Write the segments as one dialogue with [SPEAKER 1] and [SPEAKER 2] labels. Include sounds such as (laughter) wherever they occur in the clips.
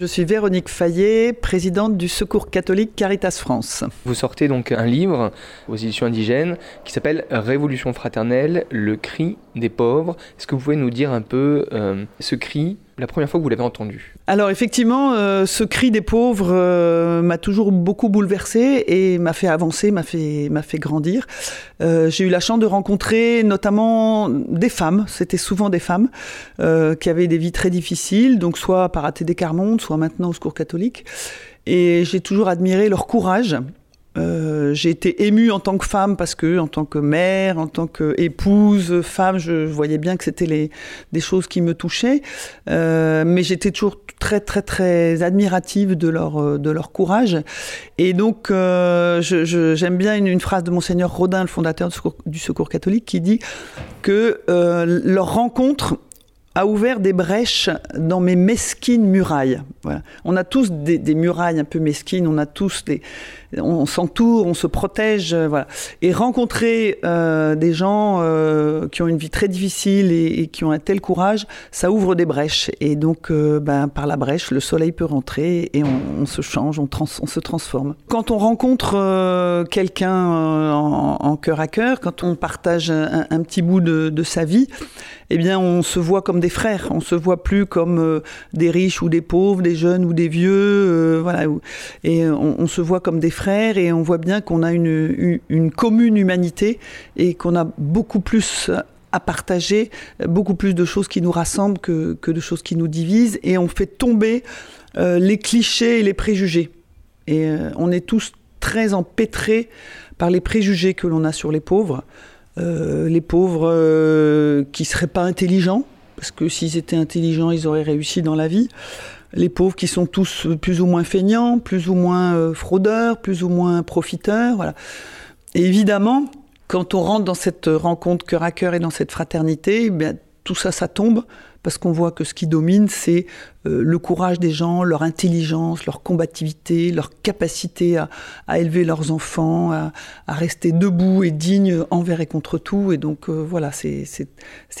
[SPEAKER 1] Je suis Véronique Fayet, présidente du Secours catholique Caritas France.
[SPEAKER 2] Vous sortez donc un livre aux éditions indigènes qui s'appelle Révolution fraternelle, le cri des pauvres. Est-ce que vous pouvez nous dire un peu euh, ce cri la première fois que vous l'avez entendu
[SPEAKER 1] Alors effectivement, euh, ce cri des pauvres euh, m'a toujours beaucoup bouleversé et m'a fait avancer, m'a fait, m'a fait grandir. Euh, j'ai eu la chance de rencontrer notamment des femmes, c'était souvent des femmes, qui avaient des vies très difficiles, donc soit par ATD Carmonde, soit maintenant au Secours catholique. Et j'ai toujours admiré leur courage, euh, j'ai été émue en tant que femme parce que, en tant que mère, en tant qu'épouse, femme, je, voyais bien que c'était des choses qui me touchaient. Euh, mais j'étais toujours très, très, très admirative de leur, euh, de leur courage. Et donc, j'aime bien une, phrase de Monseigneur Rodin, le fondateur du Secours, catholique, qui dit que leur rencontre a ouvert des brèches dans mes mesquines murailles. Voilà. On a tous des, murailles un peu mesquines, on a tous des, on s'entoure, on se protège, euh, voilà. Et rencontrer euh, des gens euh, qui ont une vie très difficile et, qui ont un tel courage, ça ouvre des brèches. Et donc, ben, par la brèche, le soleil peut rentrer et on, se change, on, trans, on, se transforme. Quand on rencontre quelqu'un en, cœur à cœur, quand on partage un, petit bout de, sa vie, eh bien, on se voit comme des frères. On se voit plus comme des riches ou des pauvres, des jeunes ou des vieux, voilà. Et on, on, se voit comme des frères et on voit bien qu'on a une, une, une, commune humanité et qu'on a beaucoup plus à partager, beaucoup plus de choses qui nous rassemblent que, que de choses qui nous divisent. Et on fait tomber euh, les clichés et les préjugés. Et euh, on est tous très empêtrés par les préjugés que l'on a sur les pauvres. Euh, les pauvres qui seraient pas intelligents, parce que s'ils étaient intelligents, ils auraient réussi dans la vie. Les pauvres qui sont tous plus ou moins feignants, plus ou moins euh, fraudeurs, plus ou moins profiteurs. Et évidemment, quand on rentre dans cette rencontre cœur à cœur et dans cette fraternité, eh bien, tout ça, ça tombe parce qu'on voit que ce qui domine, c'est euh, le courage des gens, leur intelligence, leur combativité, leur capacité à, à élever leurs enfants, à, à, rester debout et digne envers et contre tout. Et donc euh, voilà, c'est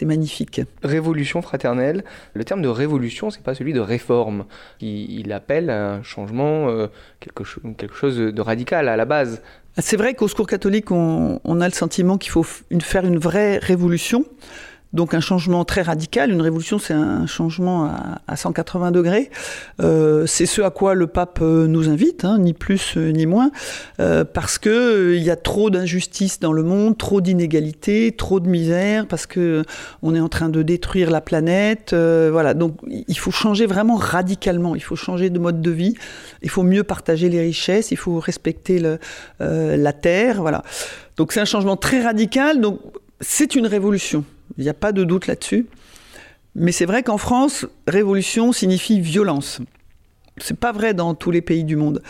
[SPEAKER 1] magnifique.
[SPEAKER 2] Révolution fraternelle. Le terme de révolution, c'est pas celui de réforme. Il, il appelle à un changement, euh, quelque, cho quelque chose de radical à la base.
[SPEAKER 1] C'est vrai qu'au Secours catholique, on, on, a le sentiment qu'il faut une, faire une vraie révolution. Donc un changement très radical, une révolution c'est un changement à, à 180 degrés. Euh, c'est ce à quoi le pape nous invite, hein, ni plus ni moins, euh, parce que il y a trop d'injustice dans le monde, trop d'inégalités, trop de misère, parce que on est en train de détruire la planète. Euh, voilà, donc il faut changer vraiment radicalement. Il faut changer de mode de vie. Il faut mieux partager les richesses. Il faut respecter euh, la terre. Voilà. Donc c'est un changement très radical. C'est une révolution. Il n'y a pas de doute là-dessus. Mais c'est vrai qu'en France, révolution signifie violence. C'est pas vrai dans tous les pays du monde.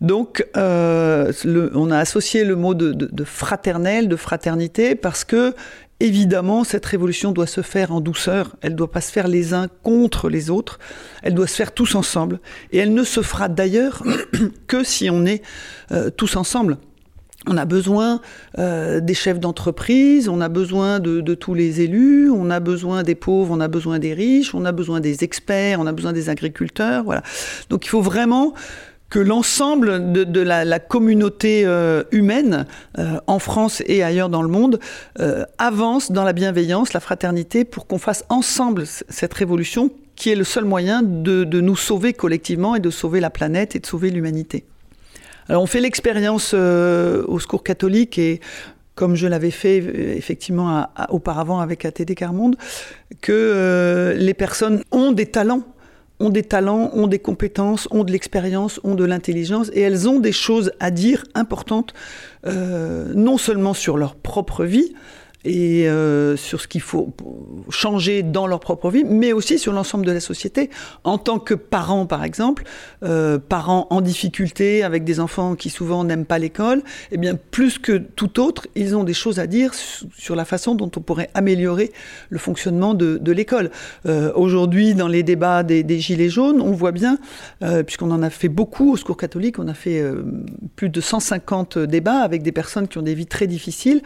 [SPEAKER 1] Donc, euh, on a associé le mot de, de, de fraternité, parce que, évidemment, cette révolution doit se faire en douceur. Elle ne doit pas se faire les uns contre les autres. Elle doit se faire tous ensemble. Et elle ne se fera d'ailleurs (clears throat) que si on est euh, tous ensemble. On a besoin euh, des chefs d'entreprise, on a besoin de, tous les élus, on a besoin des pauvres, on a besoin des riches, on a besoin des experts, on a besoin des agriculteurs. Voilà. Donc il faut vraiment que l'ensemble de, la, communauté euh, humaine euh, en France et ailleurs dans le monde euh, avance dans la bienveillance, la fraternité, pour qu'on fasse ensemble cette révolution qui est le seul moyen de, de nous sauver collectivement et de sauver la planète et de sauver l'humanité. Alors on fait l'expérience euh, au Secours catholique et comme je l'avais fait effectivement auparavant avec ATD Carmonde, que euh, les personnes ont des talents ont des talents, ont des compétences, ont de l'expérience, ont de l'intelligence, et elles ont des choses à dire importantes, euh, non seulement sur leur propre vie, et euh, sur ce qu'il faut changer dans leur propre vie, mais aussi sur l'ensemble de la société. En tant que parents, par exemple, euh, parents en difficulté avec des enfants qui souvent n'aiment pas l'école, eh bien, plus que tout autre, ils ont des choses à dire sur la façon dont on pourrait améliorer le fonctionnement de, l'école. Euh, Aujourd'hui, dans les débats des, des, Gilets jaunes, on voit bien, puisqu'on en a fait beaucoup au Secours catholique, on a fait plus de 150 débats avec des personnes qui ont des vies très difficiles,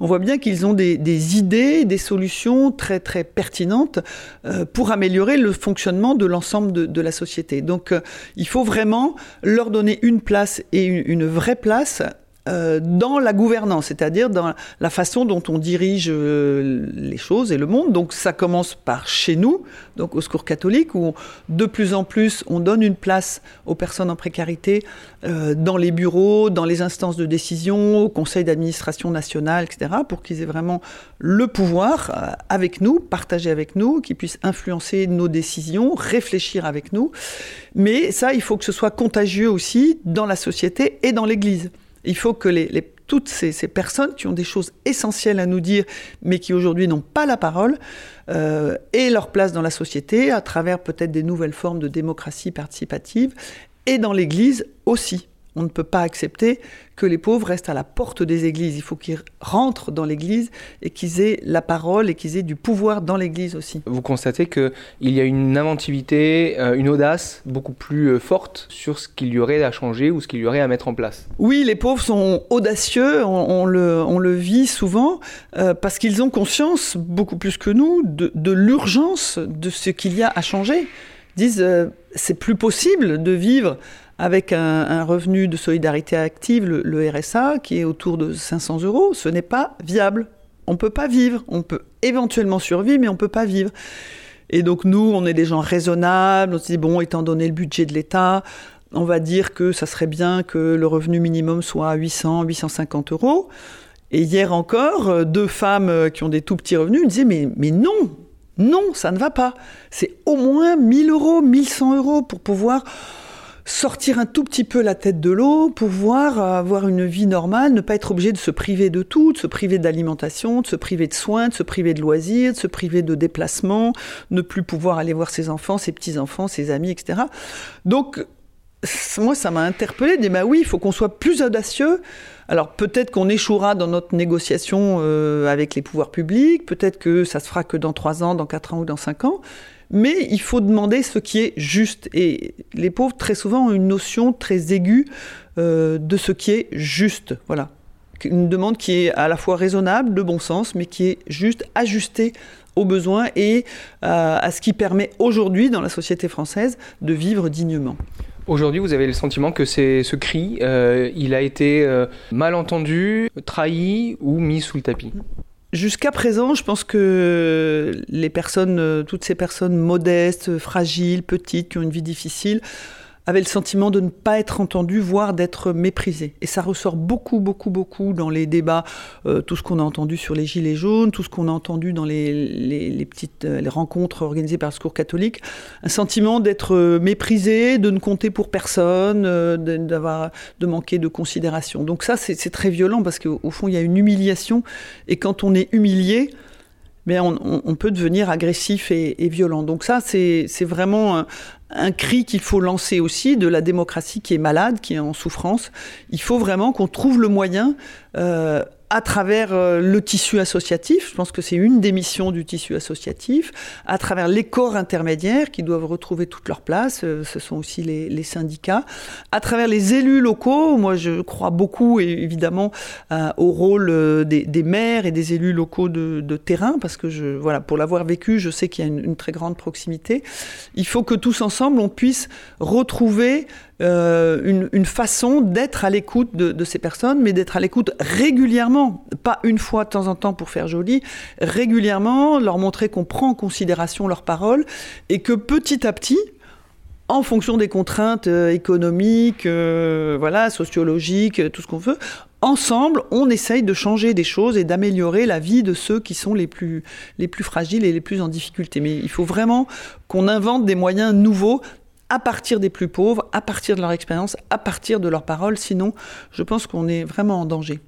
[SPEAKER 1] on voit bien qu'ils ont des, idées, des solutions très très pertinentes euh, pour améliorer le fonctionnement de l'ensemble de, la société. Donc euh, il faut vraiment leur donner une place et une vraie place euh, dans la gouvernance, c'est-à-dire dans la façon dont on dirige euh, les choses et le monde. Donc ça commence par chez nous, donc au Secours catholique, où de plus en plus on donne une place aux personnes en précarité euh, dans les bureaux, dans les instances de décision, au conseil d'administration nationale, etc., pour qu'ils aient vraiment le pouvoir avec nous, partager avec nous, qu'ils puissent influencer nos décisions, réfléchir avec nous. Mais ça, il faut que ce soit contagieux aussi dans la société et dans l'Église. Il faut que toutes ces, personnes qui ont des choses essentielles à nous dire, mais qui aujourd'hui n'ont pas la parole, euh, aient leur place dans la société à travers peut-être des nouvelles formes de démocratie participative, et dans l'Église aussi. On ne peut pas accepter que les pauvres restent à la porte des églises. Il faut qu'ils rentrent dans l'église et qu'ils aient la parole et qu'ils aient du pouvoir dans l'église aussi.
[SPEAKER 2] Vous constatez qu'il y a une inventivité, euh, une audace beaucoup plus euh, forte sur ce qu'il y aurait à changer ou ce qu'il y aurait à mettre en place.
[SPEAKER 1] Oui, les pauvres sont audacieux, on, le, vit souvent, euh, parce qu'ils ont conscience, beaucoup plus que nous, de, l'urgence de ce qu'il y a à changer. Ils disent, c'est plus possible de vivre avec un, revenu de solidarité active, le, RSA, qui est autour de 500 euros, ce n'est pas viable. On ne peut pas vivre. On peut éventuellement survivre, mais on ne peut pas vivre. Et donc nous, on est des gens raisonnables. On se dit, bon, étant donné le budget de l'État, on va dire que ça serait bien que le revenu minimum soit à 800, 850 euros. Et hier encore, deux femmes qui ont des tout petits revenus me disaient, mais, mais non, non, ça ne va pas. C'est au moins 1000 euros, 1100 euros pour pouvoir sortir un tout petit peu la tête de l'eau, pouvoir avoir une vie normale, ne pas être obligé de se priver de tout, de se priver d'alimentation, de se priver de soins, de se priver de loisirs, de se priver de déplacements, ne plus pouvoir aller voir ses enfants, ses petits-enfants, ses amis, etc. Donc, moi, ça m'a interpellé, dit, bah oui, il faut qu'on soit plus audacieux. Alors peut-être qu'on échouera dans notre négociation euh, avec les pouvoirs publics, peut-être que ça se fera que dans trois ans, dans quatre ans ou dans cinq ans, mais il faut demander ce qui est juste. Et les pauvres, très souvent, ont une notion très aiguë euh, de ce qui est juste. Voilà. Une demande qui est à la fois raisonnable, de bon sens, mais qui est juste ajustée aux besoins et euh, à ce qui permet aujourd'hui, dans la société française, de vivre dignement.
[SPEAKER 2] Aujourd'hui, vous avez le sentiment que ce cri, euh, il a été mal entendu, trahi ou mis sous le tapis?
[SPEAKER 1] Jusqu'à présent, je pense que les personnes, euh, toutes ces personnes modestes, fragiles, petites, qui ont une vie difficile, avait le sentiment de ne pas être entendu, voire d'être méprisé. Et ça ressort beaucoup, beaucoup, beaucoup dans les débats, euh, tout ce qu'on a entendu sur les gilets jaunes, tout ce qu'on a entendu dans les, petites euh, rencontres organisées par le Secours catholique, un sentiment d'être euh, méprisé, de ne compter pour personne, d'avoir de manquer de considération. Donc ça, c'est très violent parce qu'au fond, il y a une humiliation, et quand on est humilié, mais on, peut devenir agressif et, violent. Donc ça, c'est vraiment cri qu'il faut lancer aussi de la démocratie qui est malade, qui est en souffrance. Il faut vraiment qu'on trouve le moyen euh, à travers euh, le tissu associatif, je pense que c'est une des missions du tissu associatif, à travers les corps intermédiaires qui doivent retrouver toute leur place, euh, ce sont aussi les, syndicats, à travers les élus locaux, moi je crois beaucoup évidemment euh, au rôle des, maires et des élus locaux de, terrain, parce que voilà, pour l'avoir vécu, je sais qu'il y a une, très grande proximité. Il faut que tous ensemble, on puisse retrouver une, façon d'être à l'écoute de, ces personnes, mais d'être à l'écoute régulièrement pas une fois de temps en temps pour faire joli, régulièrement leur montrer qu'on prend en considération leurs paroles et que petit à petit, en fonction des contraintes euh, économiques, euh, voilà, sociologiques, euh, tout ce qu'on veut, ensemble, on essaye de changer des choses et d'améliorer la vie de ceux qui sont les plus, les plus fragiles et les plus en difficulté. Mais il faut vraiment qu'on invente des moyens nouveaux à partir des plus pauvres, à partir de leur expérience, à partir de leurs paroles, sinon je pense qu'on est vraiment en danger.